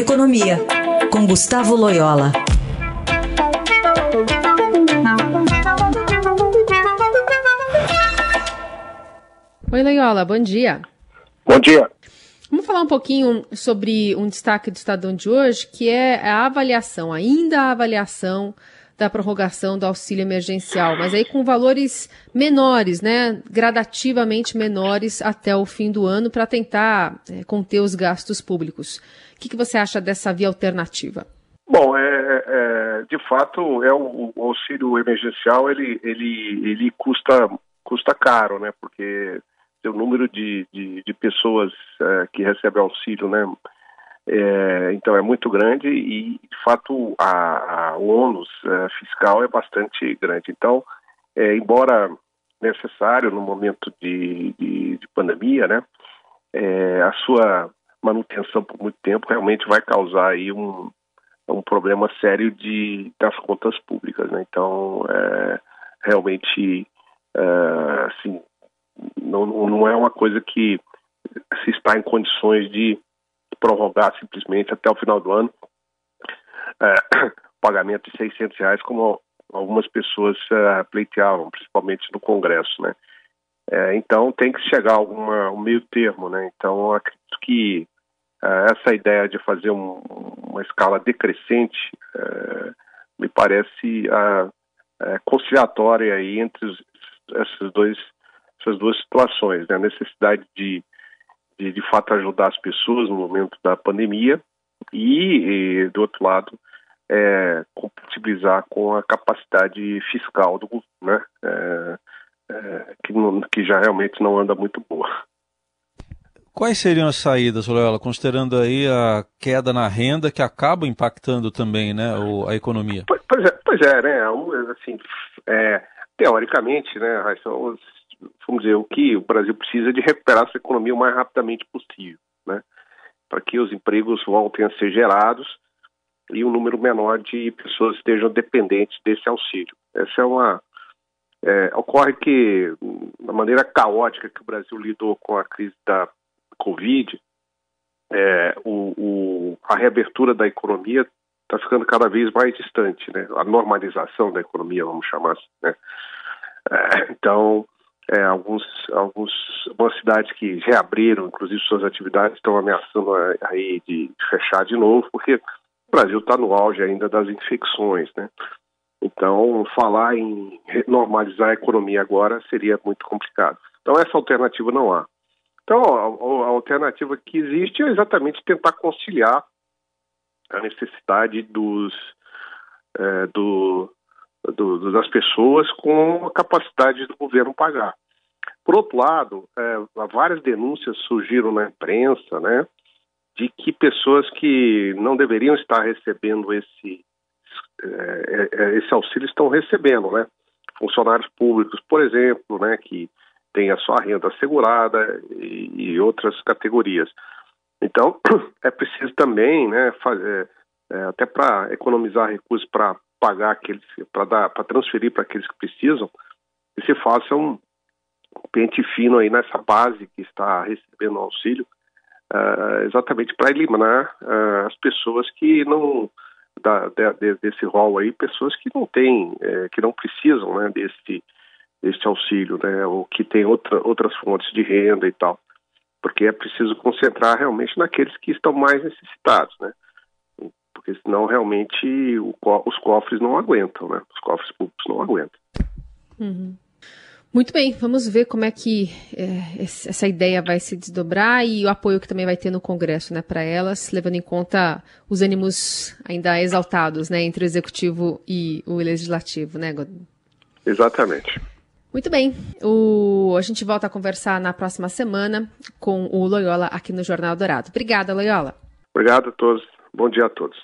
Economia, com Gustavo Loyola. Oi, Loyola, bom dia. Bom dia. Vamos falar um pouquinho sobre um destaque do Estadão de hoje, que é a avaliação, ainda a avaliação da prorrogação do auxílio emergencial, mas aí com valores menores, né, gradativamente menores até o fim do ano para tentar é, conter os gastos públicos. O que, que, você acha dessa via alternativa? Bom, é, é, é de fato, é o, o, auxílio emergencial ele, ele, ele custa, custa caro, né, porque o número de, de, de pessoas é, que recebem auxílio, né, é, então é muito grande e, de fato, a, a, o ônus é, fiscal é bastante grande. Então, é, embora necessário no momento de, de, de pandemia, né, é, a sua manutenção por muito tempo realmente vai causar aí um, um problema sério de, das contas públicas. Né? Então, é, realmente, é, assim, não, não é uma coisa que se está em condições de prorrogar simplesmente até o final do ano é, pagamento de 600 reais, como algumas pessoas é, pleiteavam, principalmente no Congresso, né? É, então tem que chegar a um meio termo, né? Então acredito que é, essa ideia de fazer um, uma escala decrescente é, me parece é, conciliatória aí entre os, esses dois, essas duas situações, né? A necessidade de de, de fato ajudar as pessoas no momento da pandemia e, e do outro lado, é, compatibilizar com a capacidade fiscal do governo, né? É, é, que, não, que já realmente não anda muito boa. Quais seriam as saídas, Loyola, considerando aí a queda na renda que acaba impactando também né, o, a economia? Pois, é, pois é, né? Assim, é, teoricamente, né, vamos dizer, o que o Brasil precisa de recuperar sua economia o mais rapidamente possível, né? Para que os empregos voltem a ser gerados e um número menor de pessoas estejam dependentes desse auxílio. Essa é uma é, ocorre que da maneira caótica que o Brasil lidou com a crise da Covid, é, o, o, a reabertura da economia está ficando cada vez mais distante, né? A normalização da economia, vamos chamar assim, né? É, então, é, alguns, alguns, algumas cidades que reabriram, inclusive, suas atividades, estão ameaçando aí de fechar de novo, porque o Brasil está no auge ainda das infecções, né? Então, falar em normalizar a economia agora seria muito complicado. Então, essa alternativa não há. Então, a, a alternativa que existe é exatamente tentar conciliar a necessidade dos, é, do, do, das pessoas com a capacidade do governo pagar. Por outro lado, é, várias denúncias surgiram na imprensa, né, de que pessoas que não deveriam estar recebendo esse é, é esse auxílio estão recebendo, né? Funcionários públicos, por exemplo, né, que têm a sua renda assegurada e, e outras categorias. Então, é preciso também, né, fazer, é, até para economizar recursos para pagar aqueles, para transferir para aqueles que precisam, que se faça um, pente fino aí nessa base que está recebendo auxílio, uh, exatamente para eliminar uh, as pessoas que não da, de, desse rol aí, pessoas que não têm, é, que não precisam, né, desse desse auxílio, né, ou que tem outra, outras fontes de renda e tal, porque é preciso concentrar realmente naqueles que estão mais necessitados, né, porque senão realmente os cofres não aguentam, né, os cofres públicos não aguentam. Uhum. Muito bem, vamos ver como é que é, essa ideia vai se desdobrar e o apoio que também vai ter no Congresso né, para elas, levando em conta os ânimos ainda exaltados né, entre o Executivo e o Legislativo, né, Godin? Exatamente. Muito bem, o, a gente volta a conversar na próxima semana com o Loyola aqui no Jornal Dourado. Obrigada, Loyola. Obrigado a todos. Bom dia a todos.